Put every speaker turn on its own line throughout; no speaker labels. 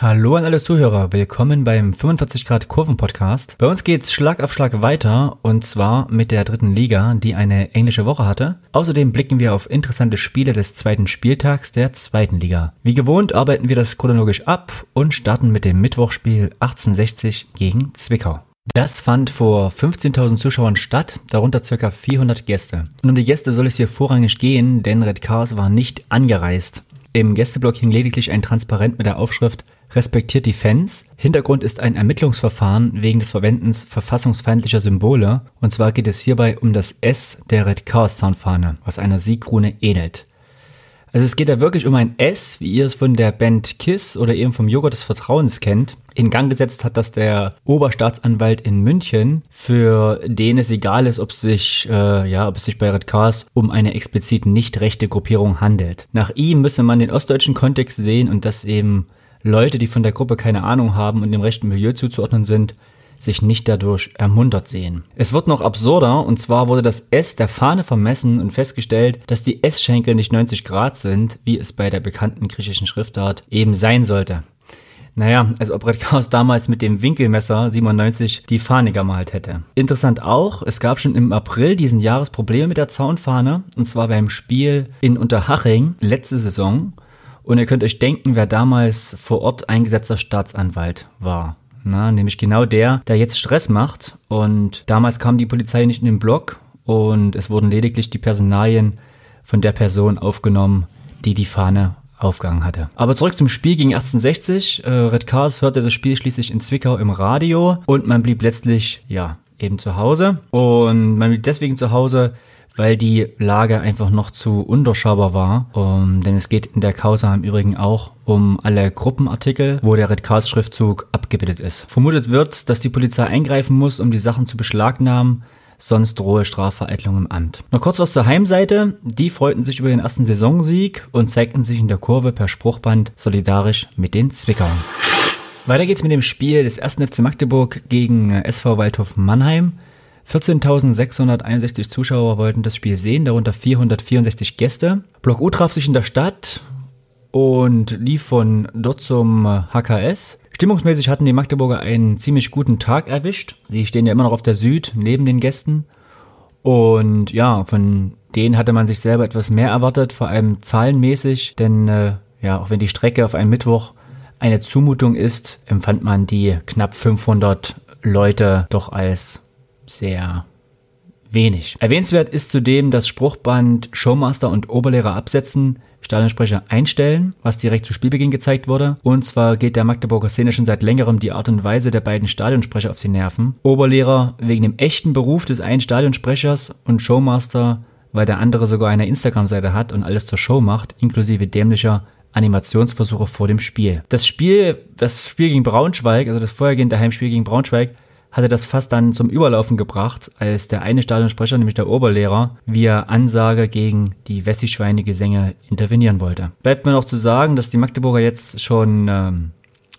Hallo an alle Zuhörer, willkommen beim 45 Grad Kurven Podcast. Bei uns geht's Schlag auf Schlag weiter und zwar mit der dritten Liga, die eine englische Woche hatte. Außerdem blicken wir auf interessante Spiele des zweiten Spieltags der zweiten Liga. Wie gewohnt arbeiten wir das chronologisch ab und starten mit dem Mittwochspiel 1860 gegen Zwickau. Das fand vor 15.000 Zuschauern statt, darunter ca. 400 Gäste. Und um die Gäste soll es hier vorrangig gehen, denn Red Chaos war nicht angereist. Im Gästeblock hing lediglich ein Transparent mit der Aufschrift Respektiert die Fans. Hintergrund ist ein Ermittlungsverfahren wegen des Verwendens verfassungsfeindlicher Symbole. Und zwar geht es hierbei um das S der Red Chaos Zaunfahne, was einer Siegrune ähnelt. Also es geht da wirklich um ein S, wie ihr es von der Band Kiss oder eben vom Joghurt des Vertrauens kennt. In Gang gesetzt hat das der Oberstaatsanwalt in München, für den es egal ist, ob sich, äh, ja, ob es sich bei Red Cars um eine explizit nicht rechte Gruppierung handelt. Nach ihm müsse man den ostdeutschen Kontext sehen und dass eben Leute, die von der Gruppe keine Ahnung haben und dem rechten Milieu zuzuordnen sind, sich nicht dadurch ermuntert sehen. Es wird noch absurder, und zwar wurde das S der Fahne vermessen und festgestellt, dass die S-Schenkel nicht 90 Grad sind, wie es bei der bekannten griechischen Schriftart eben sein sollte. Naja, als ob Red Chaos damals mit dem Winkelmesser 97 die Fahne gemalt hätte. Interessant auch, es gab schon im April diesen Jahres Probleme mit der Zaunfahne, und zwar beim Spiel in Unterhaching letzte Saison. Und ihr könnt euch denken, wer damals vor Ort eingesetzter Staatsanwalt war. Na, nämlich genau der, der jetzt Stress macht. Und damals kam die Polizei nicht in den Block und es wurden lediglich die Personalien von der Person aufgenommen, die die Fahne aufgegangen hatte. Aber zurück zum Spiel gegen 1860. Äh, Red Cars hörte das Spiel schließlich in Zwickau im Radio und man blieb letztlich, ja, eben zu Hause. Und man blieb deswegen zu Hause, weil die Lage einfach noch zu unterschaubar war. Um, denn es geht in der Causa im Übrigen auch um alle Gruppenartikel, wo der Red Cars Schriftzug abgebildet ist. Vermutet wird, dass die Polizei eingreifen muss, um die Sachen zu beschlagnahmen, sonst drohe Strafvereitlung im Amt. Noch kurz was zur Heimseite. Die freuten sich über den ersten Saisonsieg und zeigten sich in der Kurve per Spruchband solidarisch mit den Zwickauern. Weiter geht's mit dem Spiel des 1. FC Magdeburg gegen SV Waldhof Mannheim. 14.661 Zuschauer wollten das Spiel sehen, darunter 464 Gäste. Block U traf sich in der Stadt und lief von dort zum HKS. Stimmungsmäßig hatten die Magdeburger einen ziemlich guten Tag erwischt. Sie stehen ja immer noch auf der Süd neben den Gästen. Und ja, von denen hatte man sich selber etwas mehr erwartet, vor allem zahlenmäßig, denn äh, ja, auch wenn die Strecke auf einen Mittwoch eine Zumutung ist, empfand man die knapp 500 Leute doch als sehr wenig. Erwähnenswert ist zudem das Spruchband Showmaster und Oberlehrer absetzen, Stadionsprecher einstellen, was direkt zu Spielbeginn gezeigt wurde. Und zwar geht der Magdeburger Szene schon seit längerem die Art und Weise der beiden Stadionsprecher auf die Nerven. Oberlehrer wegen dem echten Beruf des einen Stadionsprechers und Showmaster, weil der andere sogar eine Instagram-Seite hat und alles zur Show macht, inklusive dämlicher Animationsversuche vor dem Spiel. Das Spiel, das Spiel gegen Braunschweig, also das vorhergehende Heimspiel gegen Braunschweig, hatte das fast dann zum Überlaufen gebracht, als der eine Stadionsprecher, nämlich der Oberlehrer, via Ansage gegen die Wessi-Schweine-Gesänge intervenieren wollte. Bleibt mir noch zu sagen, dass die Magdeburger jetzt schon ähm,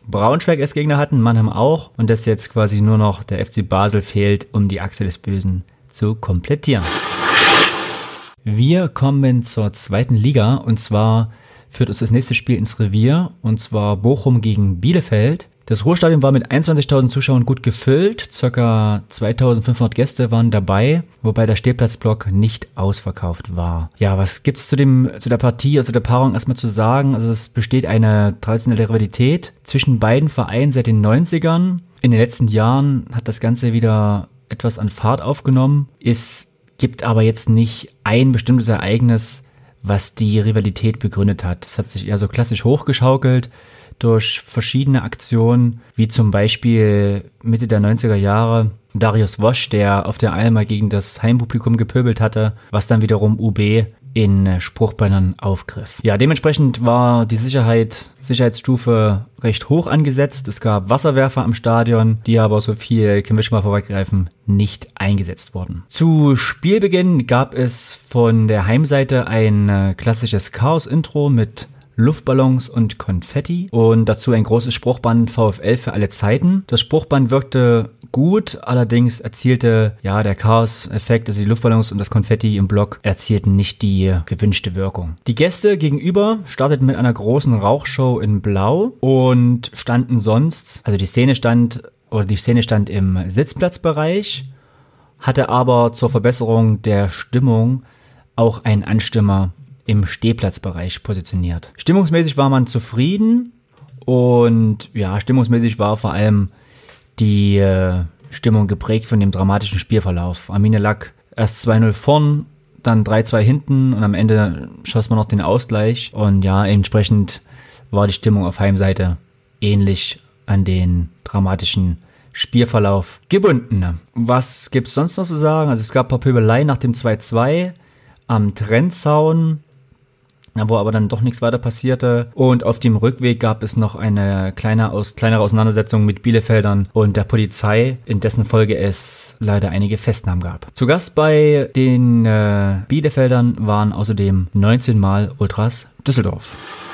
Braunschweig als Gegner hatten, Mannheim auch, und dass jetzt quasi nur noch der FC Basel fehlt, um die Achse des Bösen zu komplettieren. Wir kommen zur zweiten Liga und zwar führt uns das nächste Spiel ins Revier und zwar Bochum gegen Bielefeld. Das Ruhrstadion war mit 21.000 Zuschauern gut gefüllt, circa 2.500 Gäste waren dabei, wobei der Stehplatzblock nicht ausverkauft war. Ja, was gibt's zu dem zu der Partie, also der Paarung erstmal zu sagen? Also es besteht eine traditionelle Rivalität zwischen beiden Vereinen seit den 90ern. In den letzten Jahren hat das Ganze wieder etwas an Fahrt aufgenommen. Es gibt aber jetzt nicht ein bestimmtes Ereignis, was die Rivalität begründet hat. Es hat sich eher so klassisch hochgeschaukelt durch verschiedene Aktionen, wie zum Beispiel Mitte der 90er Jahre Darius Wosch, der auf der Alma gegen das Heimpublikum gepöbelt hatte, was dann wiederum UB in Spruchbannern aufgriff. Ja, dementsprechend war die Sicherheit, Sicherheitsstufe recht hoch angesetzt. Es gab Wasserwerfer am Stadion, die aber so viel, können wir schon mal vorweggreifen, nicht eingesetzt wurden. Zu Spielbeginn gab es von der Heimseite ein äh, klassisches Chaos-Intro mit Luftballons und Konfetti und dazu ein großes Spruchband VfL für alle Zeiten. Das Spruchband wirkte gut, allerdings erzielte ja der Chaos-Effekt, also die Luftballons und das Konfetti im Block erzielten nicht die gewünschte Wirkung. Die Gäste gegenüber starteten mit einer großen Rauchshow in Blau und standen sonst, also die Szene stand oder die Szene stand im Sitzplatzbereich, hatte aber zur Verbesserung der Stimmung auch einen Anstimmer im Stehplatzbereich positioniert. Stimmungsmäßig war man zufrieden und ja, stimmungsmäßig war vor allem die äh, Stimmung geprägt von dem dramatischen Spielverlauf. Arminia lag erst 2-0 vorn, dann 3-2 hinten und am Ende schoss man noch den Ausgleich und ja, entsprechend war die Stimmung auf Heimseite ähnlich an den dramatischen Spielverlauf gebunden. Was gibt es sonst noch zu sagen? Also es gab ein paar Pöbeleien nach dem 2-2 am Trennzaun wo aber dann doch nichts weiter passierte. Und auf dem Rückweg gab es noch eine kleine aus, kleinere Auseinandersetzung mit Bielefeldern und der Polizei, in dessen Folge es leider einige Festnahmen gab. Zu Gast bei den äh, Bielefeldern waren außerdem 19 Mal Ultras Düsseldorf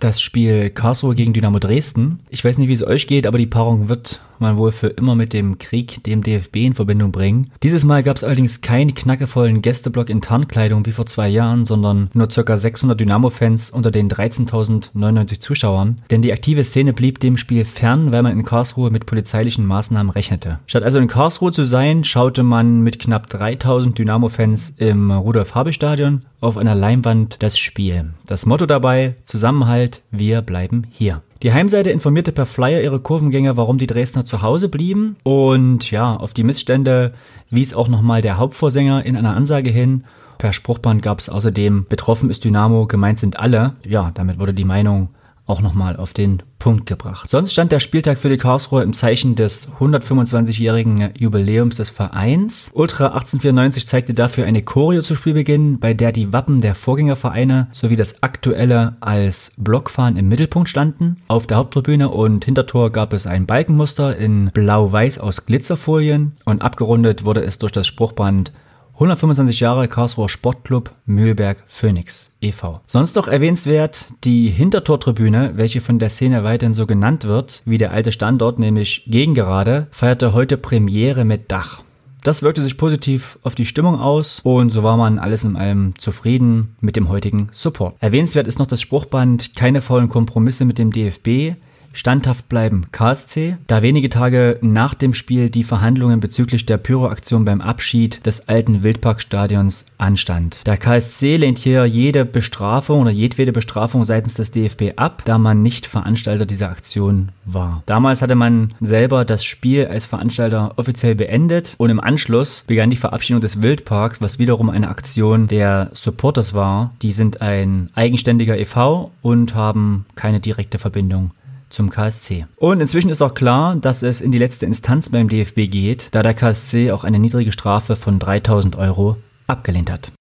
das Spiel Karlsruhe gegen Dynamo Dresden. Ich weiß nicht, wie es euch geht, aber die Paarung wird man wohl für immer mit dem Krieg, dem DFB in Verbindung bringen. Dieses Mal gab es allerdings keinen knackevollen Gästeblock in Tarnkleidung wie vor zwei Jahren, sondern nur ca. 600 Dynamo-Fans unter den 13.099 Zuschauern. Denn die aktive Szene blieb dem Spiel fern, weil man in Karlsruhe mit polizeilichen Maßnahmen rechnete. Statt also in Karlsruhe zu sein, schaute man mit knapp 3000 Dynamo-Fans im Rudolf-Habe-Stadion auf einer Leinwand das Spiel. Das Motto dabei, Zusammenhalt, wir bleiben hier. Die Heimseite informierte per Flyer ihre Kurvengänger, warum die Dresdner zu Hause blieben. Und ja, auf die Missstände wies auch nochmal der Hauptvorsänger in einer Ansage hin. Per Spruchband gab es außerdem, betroffen ist Dynamo, gemeint sind alle. Ja, damit wurde die Meinung auch nochmal auf den Punkt gebracht. Sonst stand der Spieltag für die Karlsruhe im Zeichen des 125-jährigen Jubiläums des Vereins. Ultra 1894 zeigte dafür eine Choreo zu Spielbeginn, bei der die Wappen der Vorgängervereine sowie das aktuelle als Blockfahren im Mittelpunkt standen. Auf der Haupttribüne und Hintertor gab es ein Balkenmuster in blau-weiß aus Glitzerfolien und abgerundet wurde es durch das Spruchband 125 Jahre Karlsruher Sportclub Mühlberg Phoenix e.V. Sonst noch erwähnenswert die Hintertortribüne, welche von der Szene weiterhin so genannt wird, wie der alte Standort, nämlich Gegengerade, feierte heute Premiere mit Dach. Das wirkte sich positiv auf die Stimmung aus und so war man alles in allem zufrieden mit dem heutigen Support. Erwähnenswert ist noch das Spruchband Keine faulen Kompromisse mit dem DFB, standhaft bleiben KSC, da wenige Tage nach dem Spiel die Verhandlungen bezüglich der Pyroaktion beim Abschied des alten Wildparkstadions anstand. Der KSC lehnt hier jede Bestrafung oder jedwede Bestrafung seitens des DFB ab, da man nicht Veranstalter dieser Aktion war. Damals hatte man selber das Spiel als Veranstalter offiziell beendet und im Anschluss begann die Verabschiedung des Wildparks, was wiederum eine Aktion der Supporters war. Die sind ein eigenständiger e.V. und haben keine direkte Verbindung zum KSC. Und inzwischen ist auch klar, dass es in die letzte Instanz beim DFB geht, da der KSC auch eine niedrige Strafe von 3000 Euro abgelehnt hat.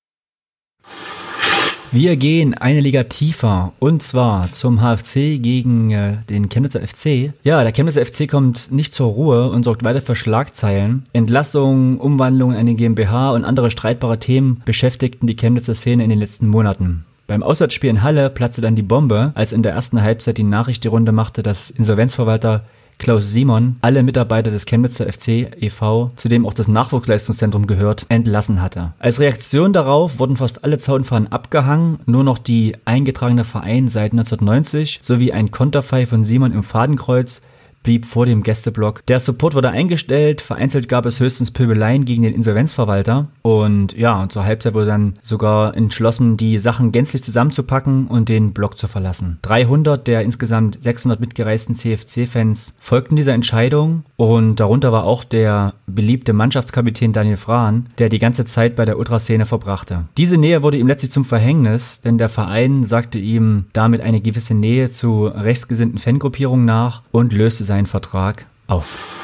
Wir gehen eine Liga tiefer und zwar zum HFC gegen äh, den Chemnitzer FC. Ja, der Chemnitzer FC kommt nicht zur Ruhe und sorgt weiter für Schlagzeilen. Entlassungen, Umwandlungen in den GmbH und andere streitbare Themen beschäftigten die Chemnitzer Szene in den letzten Monaten. Beim Auswärtsspiel in Halle platzte dann die Bombe, als in der ersten Halbzeit die Nachricht die Runde machte, dass Insolvenzverwalter Klaus Simon alle Mitarbeiter des Chemnitzer FC e.V., zu dem auch das Nachwuchsleistungszentrum gehört, entlassen hatte. Als Reaktion darauf wurden fast alle Zaunfahnen abgehangen, nur noch die eingetragene Verein seit 1990 sowie ein Konterfei von Simon im Fadenkreuz blieb vor dem Gästeblock. Der Support wurde eingestellt, vereinzelt gab es höchstens Pöbeleien gegen den Insolvenzverwalter und ja, und zur Halbzeit wurde dann sogar entschlossen, die Sachen gänzlich zusammenzupacken und den Block zu verlassen. 300 der insgesamt 600 mitgereisten CFC-Fans folgten dieser Entscheidung und darunter war auch der beliebte Mannschaftskapitän Daniel Frahn, der die ganze Zeit bei der Ultraszene verbrachte. Diese Nähe wurde ihm letztlich zum Verhängnis, denn der Verein sagte ihm damit eine gewisse Nähe zu rechtsgesinnten Fangruppierungen nach und löste seinen Vertrag auf.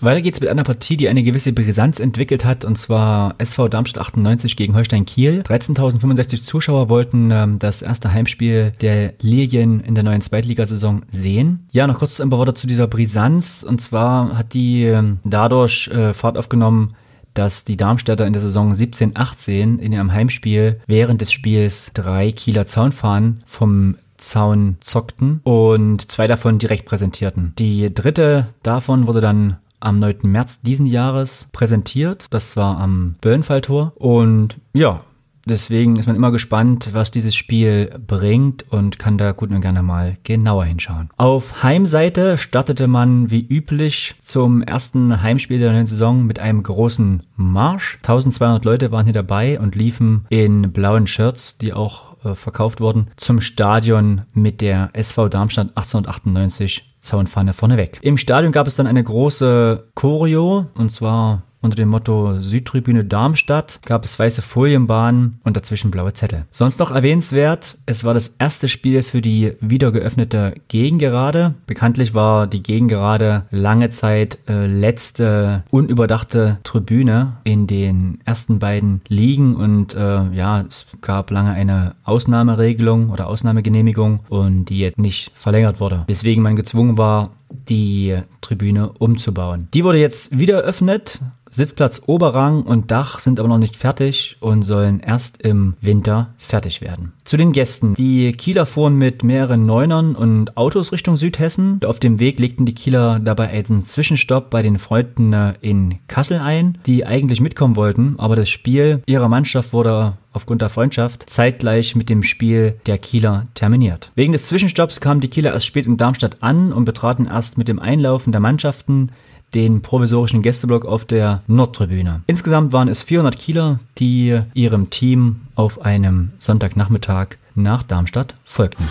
Weiter geht's mit einer Partie, die eine gewisse Brisanz entwickelt hat, und zwar SV Darmstadt 98 gegen Holstein Kiel. 13.065 Zuschauer wollten ähm, das erste Heimspiel der Lilien in der neuen Zweitligasaison sehen. Ja, noch kurz ein paar Worte zu dieser Brisanz, und zwar hat die ähm, dadurch äh, Fahrt aufgenommen, dass die Darmstädter in der Saison 17-18 in ihrem Heimspiel während des Spiels drei Kieler Zaunfahnen vom Zaun zockten und zwei davon direkt präsentierten. Die dritte davon wurde dann am 9. März diesen Jahres präsentiert. Das war am Böllenfalltor. Und ja, Deswegen ist man immer gespannt, was dieses Spiel bringt und kann da gut und gerne mal genauer hinschauen. Auf Heimseite startete man wie üblich zum ersten Heimspiel der neuen Saison mit einem großen Marsch. 1200 Leute waren hier dabei und liefen in blauen Shirts, die auch äh, verkauft wurden, zum Stadion mit der SV Darmstadt 1898 Zaunpfanne vorneweg. Im Stadion gab es dann eine große Choreo und zwar unter dem Motto Südtribüne Darmstadt gab es weiße Folienbahnen und dazwischen blaue Zettel. Sonst noch erwähnenswert, es war das erste Spiel für die wieder geöffnete Gegengerade. Bekanntlich war die Gegengerade lange Zeit äh, letzte unüberdachte Tribüne in den ersten beiden Ligen und äh, ja, es gab lange eine Ausnahmeregelung oder Ausnahmegenehmigung und die jetzt nicht verlängert wurde, weswegen man gezwungen war, die Tribüne umzubauen. Die wurde jetzt wieder eröffnet Sitzplatz Oberrang und Dach sind aber noch nicht fertig und sollen erst im Winter fertig werden. Zu den Gästen. Die Kieler fuhren mit mehreren Neunern und Autos Richtung Südhessen. Auf dem Weg legten die Kieler dabei einen Zwischenstopp bei den Freunden in Kassel ein, die eigentlich mitkommen wollten, aber das Spiel ihrer Mannschaft wurde aufgrund der Freundschaft zeitgleich mit dem Spiel der Kieler terminiert. Wegen des Zwischenstopps kamen die Kieler erst spät in Darmstadt an und betraten erst mit dem Einlaufen der Mannschaften den provisorischen Gästeblock auf der Nordtribüne. Insgesamt waren es 400 Kieler, die ihrem Team auf einem Sonntagnachmittag nach Darmstadt folgten.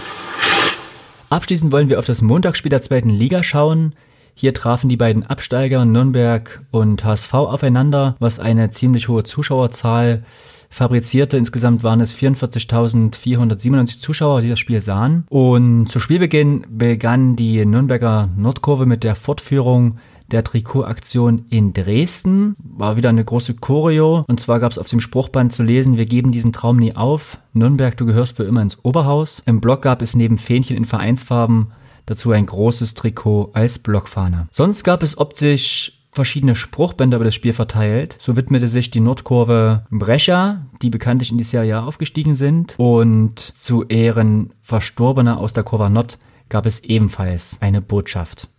Abschließend wollen wir auf das Montagsspiel der zweiten Liga schauen. Hier trafen die beiden Absteiger Nürnberg und HSV aufeinander, was eine ziemlich hohe Zuschauerzahl fabrizierte. Insgesamt waren es 44.497 Zuschauer, die das Spiel sahen. Und zu Spielbeginn begann die Nürnberger Nordkurve mit der Fortführung der Trikotaktion in Dresden. War wieder eine große Choreo. Und zwar gab es auf dem Spruchband zu lesen, wir geben diesen Traum nie auf. Nürnberg, du gehörst für immer ins Oberhaus. Im Block gab es neben Fähnchen in Vereinsfarben dazu ein großes Trikot als Blockfahne. Sonst gab es optisch verschiedene Spruchbänder über das Spiel verteilt. So widmete sich die Nordkurve Brecher, die bekanntlich in die Serie A aufgestiegen sind. Und zu Ehren Verstorbener aus der Kurve Nord gab es ebenfalls eine Botschaft.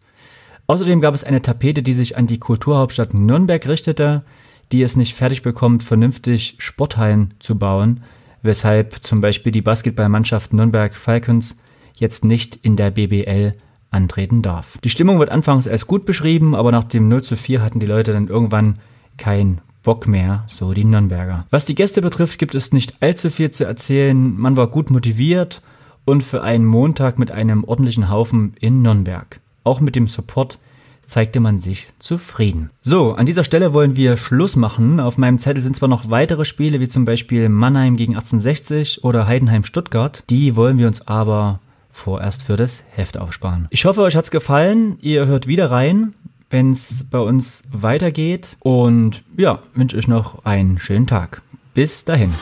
Außerdem gab es eine Tapete, die sich an die Kulturhauptstadt Nürnberg richtete, die es nicht fertig bekommt, vernünftig Sporthallen zu bauen, weshalb zum Beispiel die Basketballmannschaft Nürnberg Falcons jetzt nicht in der BBL antreten darf. Die Stimmung wird anfangs als gut beschrieben, aber nach dem 0 zu 4 hatten die Leute dann irgendwann keinen Bock mehr, so die Nürnberger. Was die Gäste betrifft, gibt es nicht allzu viel zu erzählen. Man war gut motiviert und für einen Montag mit einem ordentlichen Haufen in Nürnberg. Auch mit dem Support zeigte man sich zufrieden. So, an dieser Stelle wollen wir Schluss machen. Auf meinem Zettel sind zwar noch weitere Spiele, wie zum Beispiel Mannheim gegen 1860 oder Heidenheim Stuttgart. Die wollen wir uns aber vorerst für das Heft aufsparen. Ich hoffe, euch hat es gefallen. Ihr hört wieder rein, wenn es bei uns weitergeht. Und ja, wünsche euch noch einen schönen Tag. Bis dahin.